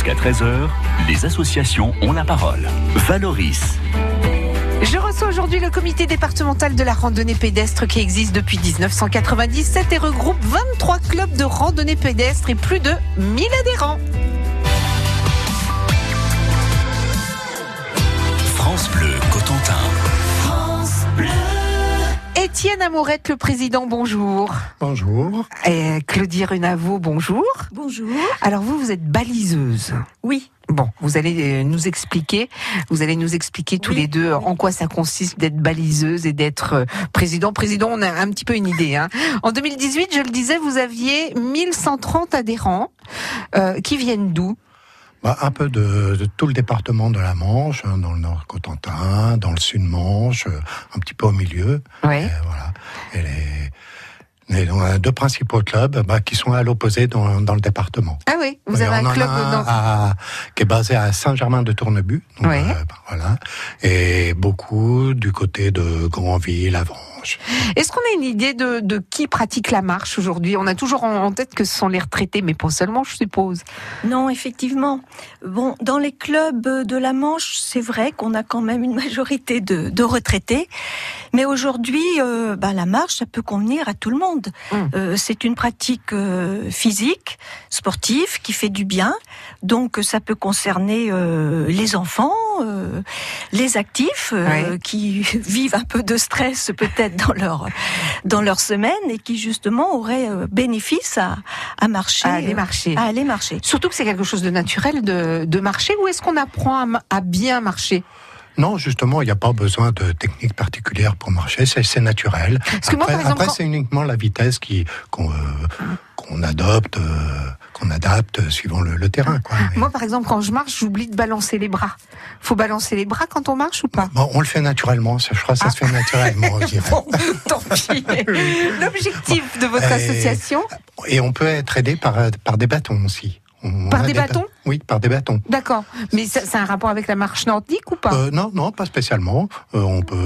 Jusqu'à 13h, les associations ont la parole. Valoris. Je reçois aujourd'hui le comité départemental de la randonnée pédestre qui existe depuis 1997 et regroupe 23 clubs de randonnée pédestre et plus de 1000 adhérents. Étienne Amourette, le président, bonjour. Bonjour. Et Claudie Renavo, bonjour. Bonjour. Alors vous, vous êtes baliseuse. Oui. Bon, vous allez euh, nous expliquer, vous allez nous expliquer tous les deux oui. en quoi ça consiste d'être baliseuse et d'être euh, président. Président, on a un petit peu une idée. Hein. En 2018, je le disais, vous aviez 1130 adhérents euh, qui viennent d'où? Bah, un peu de, de tout le département de la Manche, hein, dans le nord Cotentin, dans le sud Manche, euh, un petit peu au milieu. Et voilà. Et les, on a deux principaux clubs bah, qui sont à l'opposé dans, dans le département. Ah oui, vous Et avez un club un dans... à- qui est basé à Saint-Germain-de-Tournebu. Ouais. euh, bah, voilà. Et beaucoup du côté de Grandville, Avranches. Est-ce qu'on a une idée de, de qui pratique la marche aujourd'hui? On a toujours en, tête que ce sont les retraités, mais pas seulement, je suppose. Non, effectivement. Bon, dans les clubs de la Manche, c'est vrai qu'on a quand même une majorité de, de retraités. Mais aujourd'hui, euh, bah, la marche, ça peut convenir à tout le monde. Mm. Euh, c'est une pratique euh, physique, sportive, qui fait du bien. Donc, ça peut concerner les enfants, les actifs, qui vivent un peu de stress peut-être dans leur dans leur semaine et qui justement auraient euh, bénéfice à, à marcher. À aller marcher. à aller marcher. Surtout que c'est quelque chose de naturel de, de marcher, ou est-ce qu'on apprend à, bien marcher? Non, justement, il n'y a pas besoin de technique particulière pour marcher, c'est c'est naturel. après, quand- c'est uniquement la vitesse qui euh, qu'on adopte, euh, qu'on adapte suivant le, le terrain. Quoi. Mais- Moi, par exemple, quand je marche, j'oublie de balancer les bras. Faut balancer les bras quand on marche ou pas? Bon, on le fait naturellement, je crois que ça se fait naturellement, je dirais. Bon, tant pis. L'objectif de votre association, Et on peut être aidé par, par des bâtons aussi. On Par des bâtons Oui, par des bâtons. d'accord. Mais c'est un rapport avec la marche nordique ou pas? Euh, non, non, pas spécialement. Euh, on peut.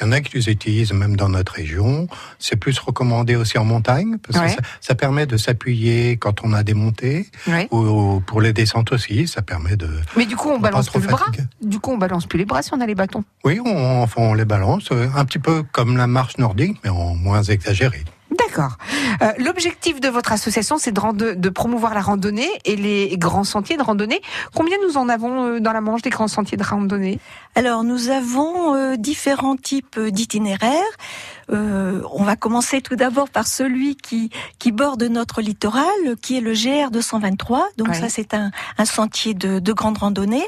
Il y en a qui les utilisent même dans notre région. C'est plus recommandé aussi en montagne parce Ouais. que ça, ça permet de s'appuyer quand on a des montées Ouais. ou, ou pour les descentes aussi. Ça permet de. Mais du coup, on pas balance plus le bras. Du coup, on balance plus les bras si on a les bâtons. Oui, on, enfin, on les balance euh, un petit peu comme la marche nordique, mais en moins exagéré. D'accord. Euh, L'objectif de votre association, c'est de, de promouvoir la randonnée et les grands sentiers de randonnée. Combien nous en avons euh, dans la Manche des grands sentiers de randonnée? Alors, nous avons euh, différents types d'itinéraires. Euh, on va commencer tout d'abord par celui qui, qui borde notre littoral, qui est le GR 223. Donc ça, c'est un, un sentier de, de grande randonnée.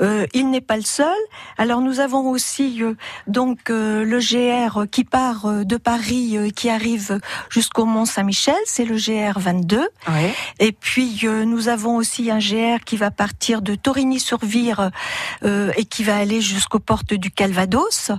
Euh, il n'est pas le seul. Alors, nous avons aussi euh, donc euh, le GR qui part euh, de Paris, euh, qui arrive jusqu'au Mont Saint-Michel. C'est le GR 22. Ouais. Et puis euh, nous avons aussi un GR qui va partir de Torigny-sur-Vire euh, et qui va aller jusqu'aux portes du Calvados.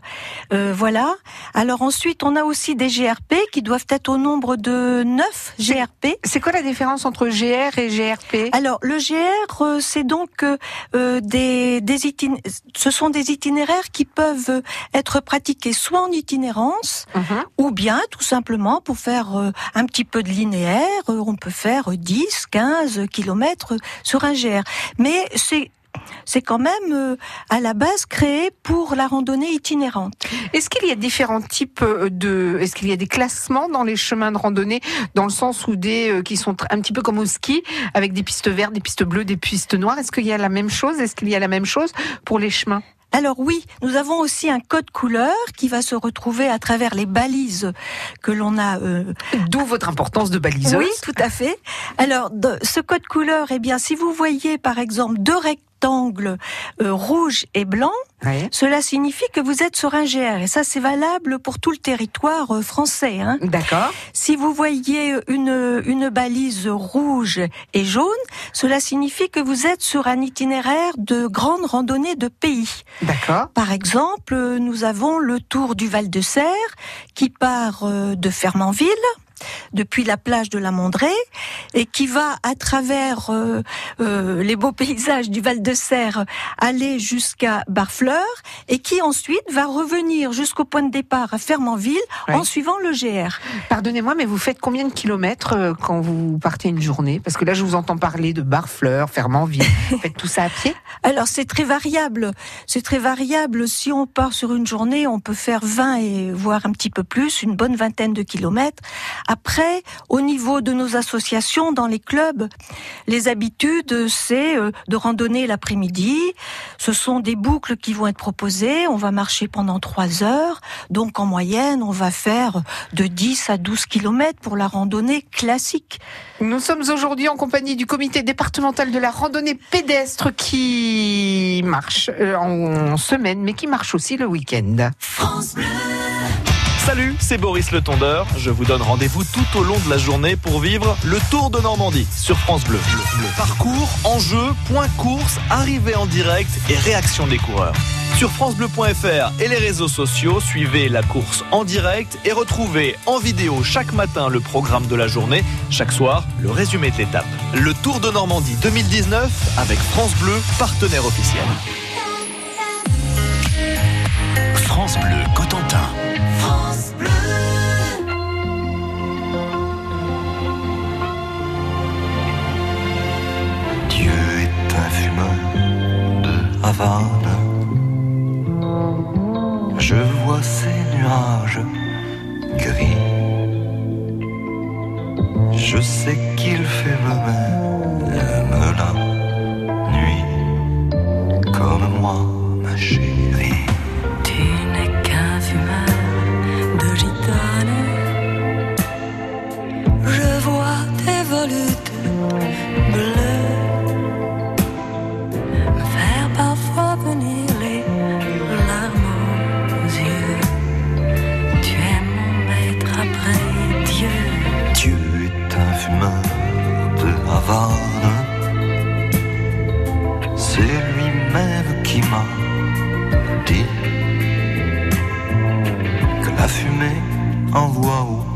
Euh, voilà. Alors ensuite, on a aussi des GRP qui doivent être au nombre de 9 GRP. C'est quoi la différence entre GR et GRP Alors le GR, euh, c'est donc euh, euh, des, des itin- ce sont des itinéraires qui peuvent être pratiqués soit en itinérance, Mhm. ou bien tout simplement pour faire euh, un petit peu de linéaire, on peut faire euh, 10, 15 kilomètres sur un GR. Mais c'est c'est quand même euh, à la base créé pour la randonnée itinérante. Est-ce qu'il y a différents types euh, de, est-ce qu'il y a des classements dans les chemins de randonnée, dans le sens où des euh, qui sont un petit peu comme au ski, avec des pistes vertes, des pistes bleues, des pistes noires? Est-ce qu'il y a la même chose? Est-ce qu'il y a la même chose pour les chemins? Alors oui, nous avons aussi un code couleur qui va se retrouver à travers les balises que l'on a euh, D'où votre importance de baliseuse. Oui, tout à fait. Alors, de- ce code couleur, eh bien, si vous voyez par exemple deux rectangles euh, rouge et blanc, cela signifie que vous êtes sur un GR. Et ça, c'est valable pour tout le territoire euh, français. Hein. D'accord. Si vous voyez une, une balise rouge et jaune, cela signifie que vous êtes sur un itinéraire de grande randonnée de pays. D'accord. Par exemple, nous avons le tour du Val de Serre qui part euh, de Fermanville depuis la plage de la Mondrée et qui va à travers euh, euh, les beaux paysages du Val de Serre aller jusqu'à Barfleur et qui ensuite va revenir jusqu'au point de départ à Fermanville en suivant le GR. Pardonnez-moi, mais vous faites combien de kilomètres euh, quand vous partez une journée? Parce que là, je vous entends parler de Barfleur, Fermanville. vous faites tout ça à pied? Alors, c'est très variable. C'est très variable. Si on part sur une journée, on peut faire 20 et voire un petit peu plus, une bonne vingtaine de kilomètres. Après, au niveau de nos associations, dans les clubs, les habitudes, c'est euh, de randonner l'après-midi. Ce sont des boucles qui vont être proposées. On va marcher pendant trois heures. Donc, en moyenne, on va faire de 10 à 12 kilomètres pour la randonnée classique. Nous sommes aujourd'hui en compagnie du comité départemental de la randonnée pédestre qui marche euh, en semaine, mais qui marche aussi le week-end. France Bleu. Salut, c'est Boris Le Tondeur. Je vous donne rendez-vous tout au long de la journée pour vivre le Tour de Normandie sur France Bleu. Parcours, enjeux, points course, arrivée en direct et réaction des coureurs. Sur francebleu.fr et les réseaux sociaux, suivez la course en direct et retrouvez en vidéo chaque matin le programme de la journée, chaque soir le résumé de l'étape. Le Tour de Normandie 2019 avec France Bleu, partenaire officiel. Je vois ces nuages gris. Je sais qu'il fait le même la nuit, comme moi, ma chérie. Tu n'es qu'un fumeur de gitane. Que la fumée envoie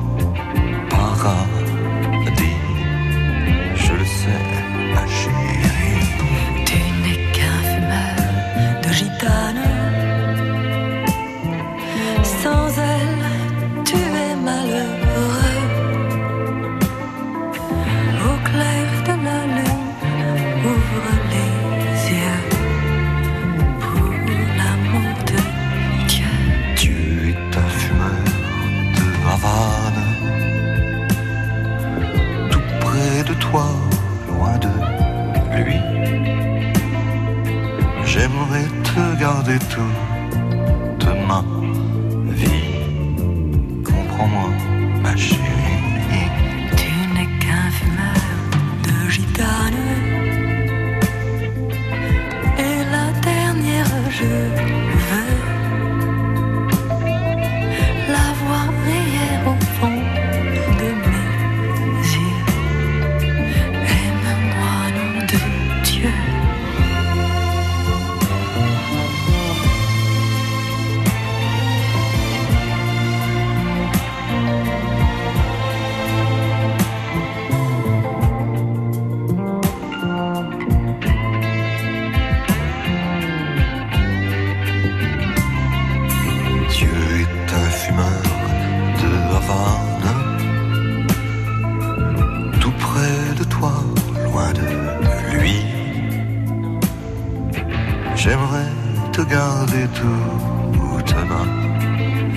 J'aimerais te garder toute ma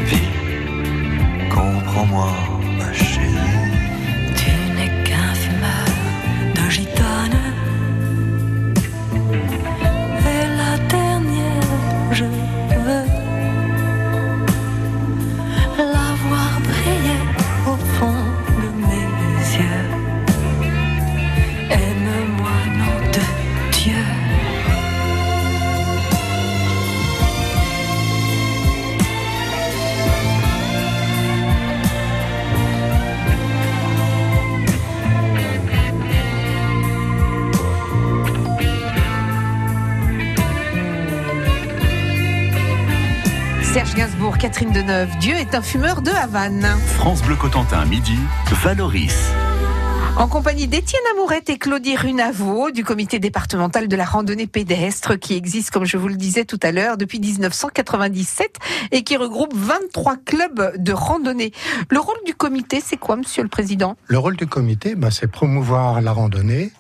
vie. Comprends-moi, Serge Gainsbourg, Catherine Deneuve, Dieu est un fumeur de Havane. France Bleu Cotentin, midi, Valoris. En compagnie d'Étienne Amourette et Claudie Runavo du comité départemental de la randonnée pédestre qui existe, comme je vous le disais tout à l'heure, depuis 1997 et qui regroupe 23 clubs de randonnée. Le rôle du comité, c'est quoi, monsieur le président? Le rôle du comité, bah, c'est promouvoir la randonnée,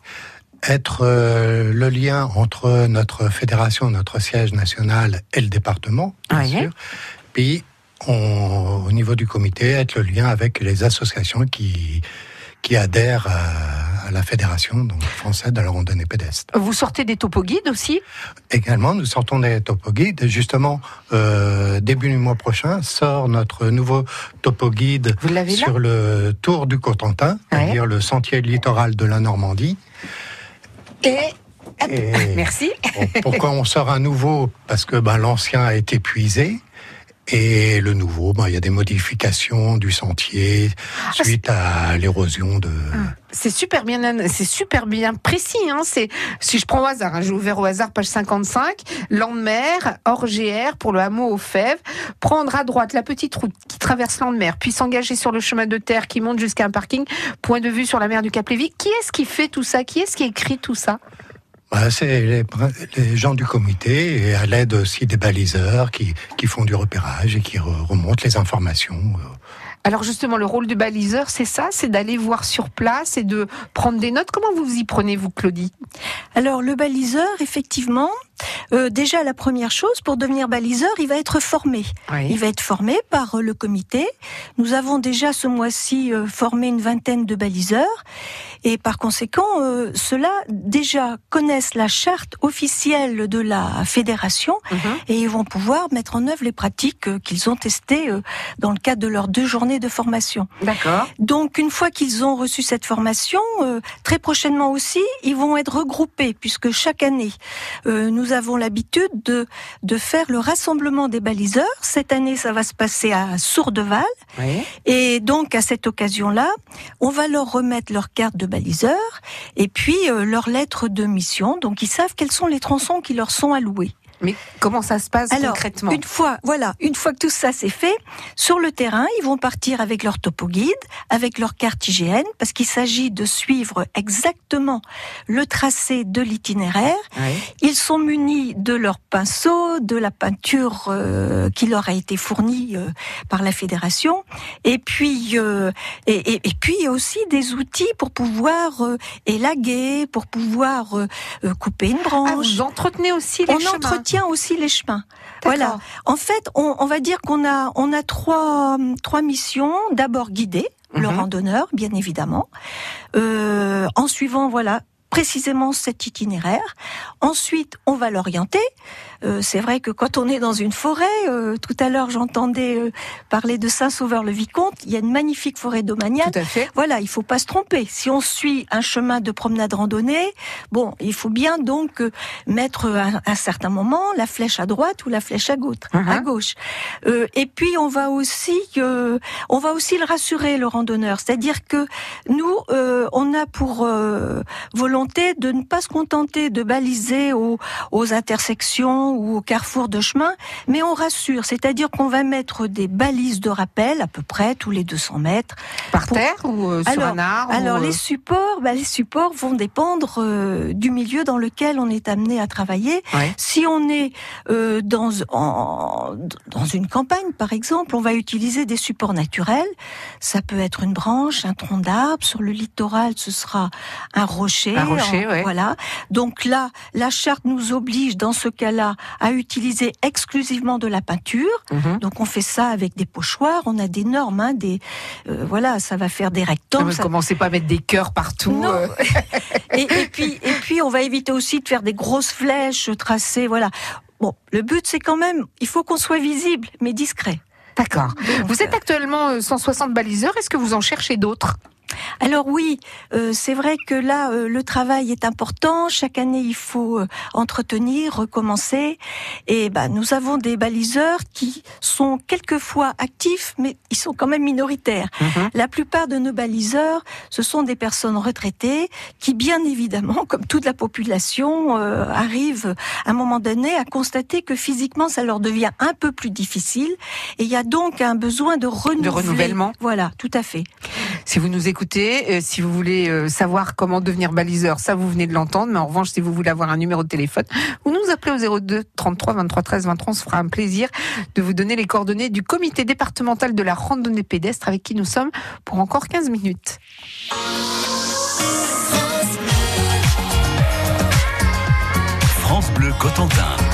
être euh, le lien entre notre fédération, notre siège national et le département, bien Ouais. sûr. Puis, on- au niveau du comité, être le lien avec les associations qui, qui adhèrent à, à la fédération donc, française de la randonnée pédestre. Vous sortez des topoguides aussi? Également, nous sortons des topoguides. Justement, euh, début du mois prochain, sort notre nouveau topoguide sur le Tour du Cotentin, Ouais. c'est-à-dire le sentier littoral de la Normandie. Et... Merci. Pourquoi on sort un nouveau? Parce que ben, l'ancien a été épuisé. Et le nouveau, ben, il y a des modifications du sentier suite à l'érosion de... C'est super bien, c'est super bien précis. Hein. C'est si je prends au hasard, hein, j'ai ouvert au hasard page 55, Landemer, hors GR pour le hameau aux Fèves, prendre à droite la petite route qui traverse Landemer, puis s'engager sur le chemin de terre qui monte jusqu'à un parking, point de vue sur la mer du Cap-Lévy. Qui est-ce qui fait tout ça? Qui est-ce qui écrit tout ça? Ben, c'est les, les gens du comité et à l'aide aussi des baliseurs qui, qui font du repérage et qui re- remontent les informations. Alors justement, le rôle du baliseur, c'est ça, c'est d'aller voir sur place et de prendre des notes. Comment vous vous y prenez, vous, Claudie? Alors le baliseur, effectivement, euh, déjà la première chose, pour devenir baliseur, il va être formé. Il va être formé par euh, le comité. Nous avons déjà ce mois-ci euh, formé une vingtaine de baliseurs et par conséquent, euh, ceux-là déjà connaissent la charte officielle de la fédération Mhm. et ils vont pouvoir mettre en œuvre les pratiques qu'ils ont testées dans le cadre de leurs deux journées de formation. D'accord. Donc, une fois qu'ils ont reçu cette formation, euh, très prochainement aussi, ils vont être regroupés, puisque chaque année, euh, nous avons l'habitude de, de faire le rassemblement des baliseurs. Cette année, ça va se passer à Sourdeval. Oui. Et donc, à cette occasion-là, on va leur remettre leur carte de baliseur et puis euh, leur lettre de mission. Donc, ils savent quels sont les tronçons qui leur sont alloués. Mais comment ça se passe Alors, concrètement Une fois, voilà, une fois que tout ça c'est fait, sur le terrain, ils vont partir avec leur topo guide, avec leur carte IGN, parce qu'il s'agit de suivre exactement le tracé de l'itinéraire. Oui. Ils sont munis de leur pinceau, de la peinture euh, qui leur a été fournie euh, par la fédération, et puis euh, et, et- et puis aussi des outils pour pouvoir euh, élaguer, pour pouvoir euh, euh, couper une Ah, branche. vous entretenez aussi les on chemins. Entretient aussi les chemins. Voilà. En fait, on, on va dire qu'on a, on a trois, trois missions. D'abord guider le Mhm. randonneur, bien évidemment, euh, en suivant, voilà, précisément cet itinéraire. Ensuite, on va l'orienter. Euh, c'est vrai que quand on est dans une forêt, euh, tout à l'heure j'entendais euh, parler de Saint-Sauveur-le-Vicomte, il y a une magnifique forêt domaniale. Tout à fait. Voilà, il faut pas se tromper. Si on suit un chemin de promenade randonnée, bon, il faut bien donc euh, mettre à un certain moment la flèche à droite ou la flèche à gauche. Mhm. À gauche. Euh, et puis on va aussi, euh, on va aussi le rassurer le randonneur, c'est-à-dire que nous, euh, on a pour euh, volonté de ne pas se contenter de baliser aux, aux intersections ou aux carrefours de chemin, mais on rassure, c'est-à-dire qu'on va mettre des balises de rappel à peu près tous les 200 mètres. Par Pour- terre ou euh, sur Alors- un arbre Alors ou, euh, les supports, bah, les supports vont dépendre euh, du milieu dans lequel on est amené à travailler. Ouais. Si on est euh, dans en- dans une campagne par exemple, on va utiliser des supports naturels. Ça peut être une branche, un tronc d'arbre. Sur le littoral, ce sera un rocher. Un rocher, En- ouais. Voilà. Donc là, la charte nous oblige dans ce cas-là à utiliser exclusivement de la peinture. mhm. Donc on fait ça avec des pochoirs. On a des normes, hein, des voilà, ça va faire des rectangles. mais ça commencez pas à mettre des cœurs partout. Non. euh. et, et puis, et puis, on va éviter aussi de faire des grosses flèches tracées. Voilà. Bon, le but, c'est quand même, il faut qu'on soit visible, mais discret. D'accord. Vous êtes actuellement euh, 160 baliseurs. Est-ce que vous en cherchez d'autres? Alors oui, euh, c'est vrai que là, euh, le travail est important. Chaque année, il faut euh, entretenir, recommencer. Et bah, nous avons des baliseurs qui sont quelquefois actifs, mais ils sont quand même minoritaires. Mhm. La plupart de nos baliseurs, ce sont des personnes retraitées qui, bien évidemment, comme toute la population, arrivent à un moment donné à constater que physiquement, ça leur devient un peu plus difficile. Et il y a donc un besoin de renouveler. renouvellement. Voilà, tout à fait. Si vous nous écoutez, euh, si vous voulez euh, savoir comment devenir baliseur, ça vous venez de l'entendre. Mais en revanche, si vous voulez avoir un numéro de téléphone, vous nous appelez au 02 33 23 13 23. On se fera un plaisir de vous donner les coordonnées du comité départemental de la randonnée pédestre avec qui nous sommes pour encore 15 minutes. France Bleu Cotentin.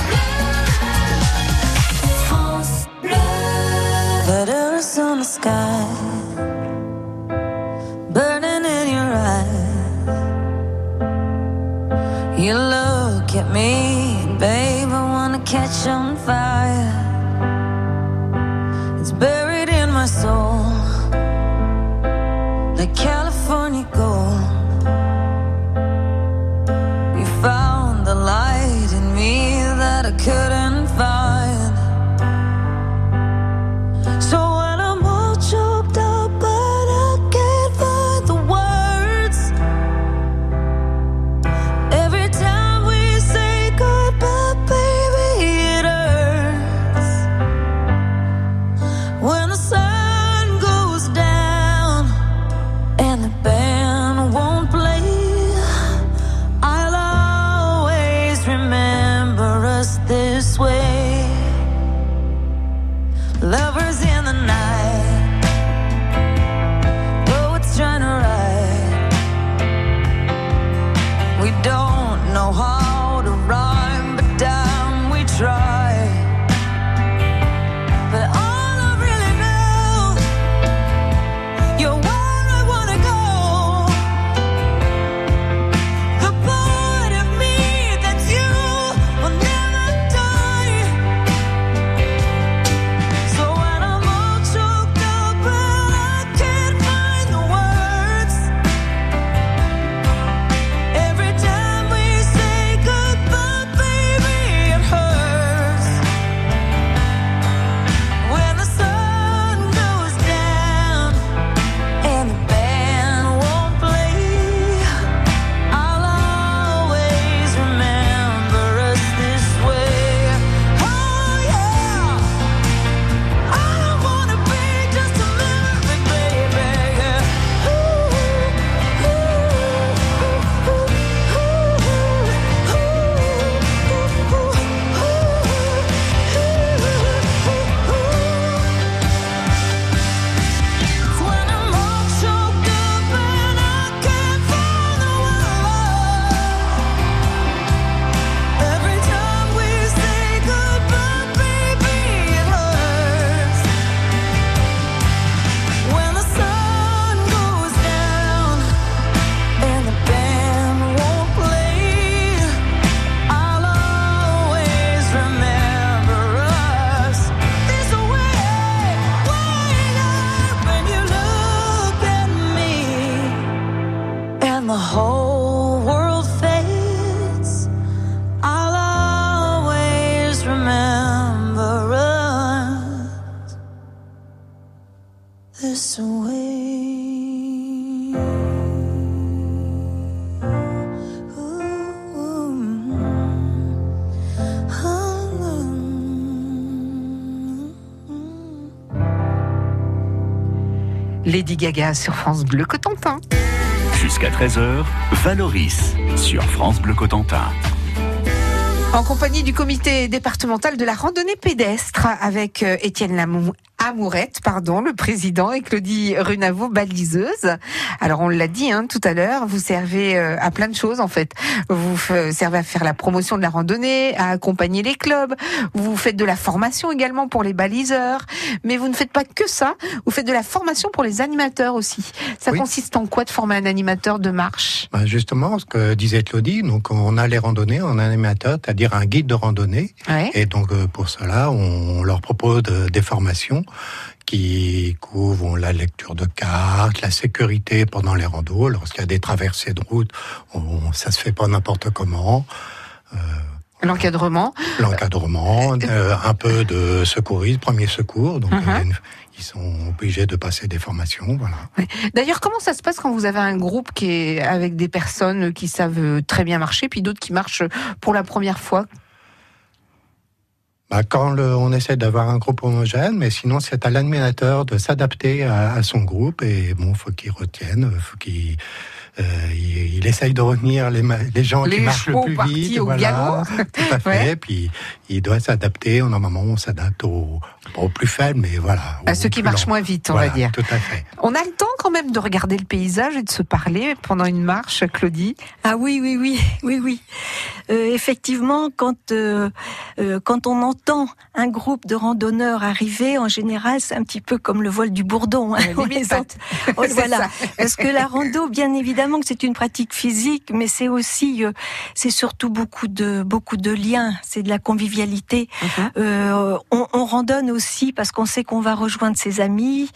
This way. Lady Gaga sur France Bleu Cotentin. Jusqu'à 13h, Valoris sur France Bleu Cotentin. En compagnie du comité départemental de la randonnée pédestre avec euh, Étienne Lamou. Amourette, pardon, le président, et Claudie Runavo, baliseuse. Alors on l'a dit hein, tout à l'heure, vous servez euh, à plein de choses en fait. Vous servez à faire la promotion de la randonnée, à accompagner les clubs, vous faites de la formation également pour les baliseurs, mais vous ne faites pas que ça, vous faites de la formation pour les animateurs aussi. Ça Oui. consiste en quoi de former un animateur de marche? Ben, justement, ce que disait Claudie, donc on a les randonnées, on a un animateur, c'est-à-dire un guide de randonnée. Ouais. Et donc euh, pour cela, on leur propose de- des formations qui couvrent la lecture de cartes, la sécurité pendant les randos. Lorsqu'il y a des traversées de route, on, ça se fait pas n'importe comment. Euh, L'encadrement. L'encadrement, euh, un peu de secourisme, premier secours. Donc, uh-huh. ils sont obligés de passer des formations. Voilà. D'ailleurs, comment ça se passe quand vous avez un groupe qui est avec des personnes qui savent très bien marcher, puis d'autres qui marchent pour la première fois? Bah, quand on essaie d'avoir un groupe homogène, mais sinon c'est à l'animateur de s'adapter à, à, son groupe. Et bon, faut qu'il retienne, faut qu'il euh, il, essaye de retenir les, les gens les qui marchent le plus vite. Au voilà, tout à fait. Ouais. Puis il doit s'adapter. Normalement, on s'adapte aux, aux, plus faibles, mais voilà. À ceux qui marchent moins vite, on voilà, va dire. Tout à fait. On a le temps quand même de regarder le paysage et de se parler pendant une marche, Claudie. Ah oui, oui, oui, oui, oui. Euh, effectivement, quand euh, euh, quand on entend un groupe de randonneurs arriver, en général, c'est un petit peu comme le vol du bourdon. Hein, on les oh, voilà, parce que la rando, bien évidemment évidemment que c'est une pratique physique, mais c'est aussi, euh, c'est surtout beaucoup de beaucoup de liens. C'est de la convivialité. Uh-huh. euh, on, on, randonne aussi parce qu'on sait qu'on va rejoindre ses amis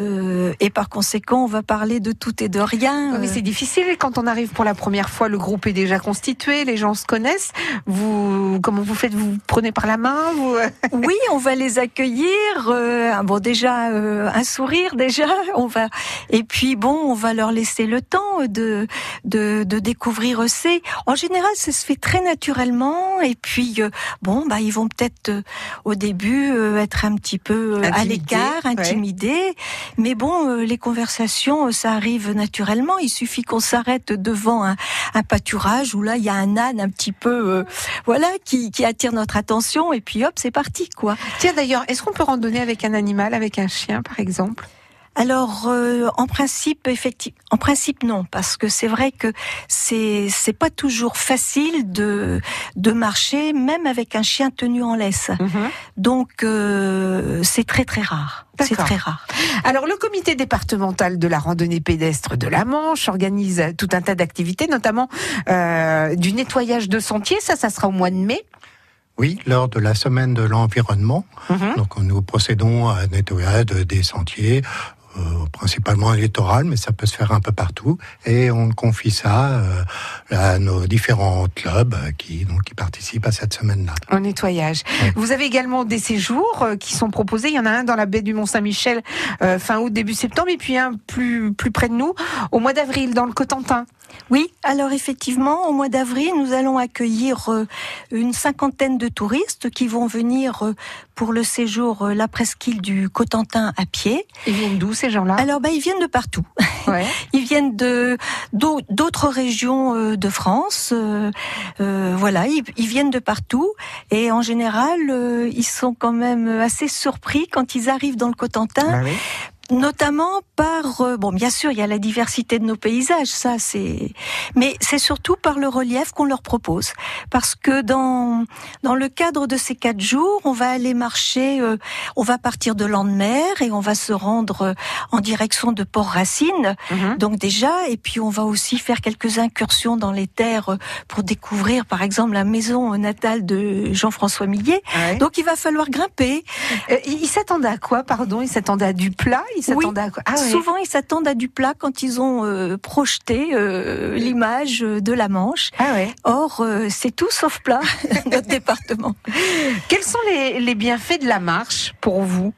euh, et par conséquent, on va parler de tout et de rien. mais c'est difficile quand on arrive pour la première fois. Le groupe est déjà constitué, les gens se connaissent. Vous, comment vous faites? Vous prenez par la main? Vous... Oui, on va les accueillir. Euh, bon, déjà un sourire, déjà. On va et puis bon, on va leur laisser le temps de, de, de découvrir c'est. En général, ça se fait très naturellement. Et puis, euh, bon, bah, ils vont peut-être euh, au début euh, être un petit peu à l'écart, intimidés. Ouais. Mais bon, les conversations, ça arrive naturellement. Il suffit qu'on s'arrête devant un, un, pâturage où là, il y a un âne un petit peu, voilà, qui, qui attire notre attention. Et puis, hop, c'est parti, quoi. Tiens, d'ailleurs, est-ce qu'on peut randonner avec un animal, avec un chien, par exemple? Alors, euh, en principe, effectivement, en principe non, parce que c'est vrai que c'est c'est pas toujours facile de de marcher, même avec un chien tenu en laisse. Mm -hmm. Donc, euh, c'est très très rare. C'est très rare. Alors, le comité départemental de la randonnée pédestre de la Manche organise tout un tas d'activités, notamment euh, du nettoyage de sentiers. Ça, ça sera au mois de mai. Oui, lors de la semaine de l'environnement. -hmm. Donc, nous procédons à un nettoyage des sentiers, euh, principalement littoral, mais ça peut se faire un peu partout. Et on confie ça euh, à nos différents clubs qui, donc, qui participent à cette semaine-là. Au nettoyage. Oui. Vous avez également des séjours euh, qui sont proposés. Il y en a un dans la baie du Mont-Saint-Michel euh, fin août, début septembre, et puis un plus, plus près de nous, au mois d'avril, dans le Cotentin. Oui, alors effectivement, au mois d'avril, nous allons accueillir euh, une cinquantaine de touristes qui vont venir euh, pour le séjour euh, la presqu'île du Cotentin à pied. Ils viennent d'où ces gens-là? Alors, bah, ils viennent de partout. Ouais. Ils viennent de d'autres régions de France. Euh, voilà, ils, ils, viennent de partout et en général, ils sont quand même assez surpris quand ils arrivent dans le Cotentin. Ah oui notamment par euh, bon bien sûr il y a la diversité de nos paysages ça c'est mais c'est surtout par le relief qu'on leur propose. Parce que dans dans le cadre de ces quatre jours on va aller marcher euh, on va partir de Landemer et on va se rendre euh, en direction de Port Racine -hmm. donc déjà et puis on va aussi faire quelques incursions dans les terres euh, pour découvrir par exemple la maison natale de Jean-François Millet ouais. donc il va falloir grimper. Il s'attendait à quoi pardon? Il s'attendait à du plat? Ils s'attendent oui, à ah, ouais. Souvent, ils s'attendent à du plat quand ils ont euh, projeté euh, l'image de la Manche. Ah ouais. Or, euh, c'est tout sauf plat, notre département. Quels sont les, les bienfaits de la marche pour vous?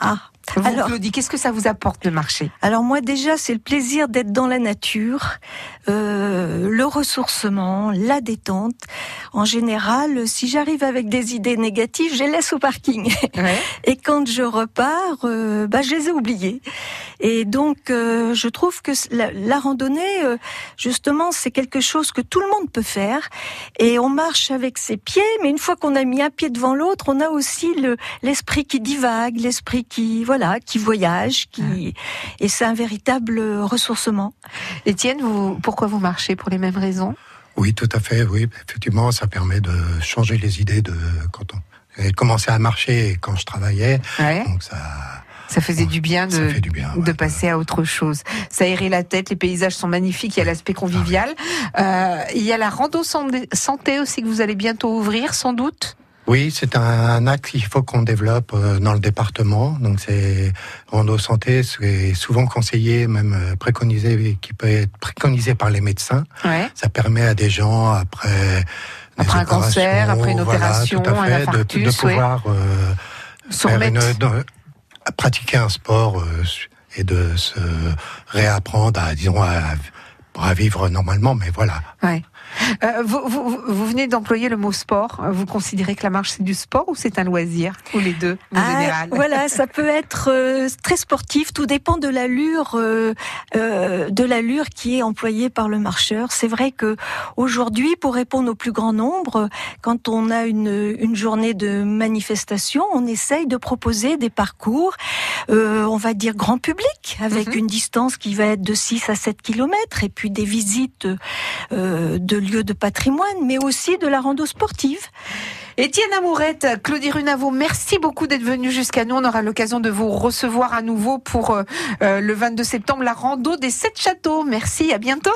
Ah, vous, alors, Claudie, qu'est-ce que ça vous apporte de marcher Alors moi déjà, c'est le plaisir d'être dans la nature, euh, le ressourcement, la détente. En général, si j'arrive avec des idées négatives, je les laisse au parking. Ouais. Et quand je repars, euh, bah, je les ai oubliées. Et donc, euh, je trouve que la, la randonnée, justement, c'est quelque chose que tout le monde peut faire. Et on marche avec ses pieds, mais une fois qu'on a mis un pied devant l'autre, on a aussi l'esprit qui divague, l'esprit qui voilà, qui voyage, qui et c'est un véritable ressourcement. Étienne, vous, pourquoi vous marchez pour les mêmes raisons? Oui, tout à fait. Oui, effectivement, ça permet de changer les idées de quand on j'ai commencé à marcher quand je travaillais, ouais. donc ça. Ça faisait du bien de, du bien, de ouais, passer à autre chose. Ça aérait la tête, les paysages sont magnifiques, il y a l'aspect convivial. Ah, oui. euh, il y a la rando santé aussi que vous allez bientôt ouvrir, sans doute? Oui, c'est un axe qu'il faut qu'on développe euh, dans le département. Donc c'est rando santé, c'est souvent conseillé, même euh, préconisé, qui peut être préconisé par les médecins. Ouais. Ça permet à des gens après Après un cancer, après une voilà, opération, tout à un fait, de- pouvoir euh, une- de- à pratiquer un sport euh, et de se réapprendre à, disons, à, à vivre normalement. Mais voilà. Ouais. Euh, vous, vous, vous- vous venez d'employer le mot sport. Vous considérez que la marche c'est du sport ou c'est un loisir Ou les deux, en Ah, général Voilà, ça peut être euh, très sportif. Tout dépend de l'allure, euh, euh, de l'allure qui est employée par le marcheur. C'est vrai que aujourd'hui, pour répondre au plus grand nombre, quand on a une, une journée de manifestation, on essaye de proposer des parcours, euh, on va dire grand public, avec Mhm. une distance qui va être de 6 à 7 kilomètres, et puis des visites euh, de lieux de patrimoine, mais aussi de la rando sportive. Étienne Amourette, Claudie Runavo, merci beaucoup d'être venu jusqu'à nous. On aura l'occasion de vous recevoir à nouveau pour euh, euh, le 22 septembre, la rando des sept châteaux. Merci, à bientôt.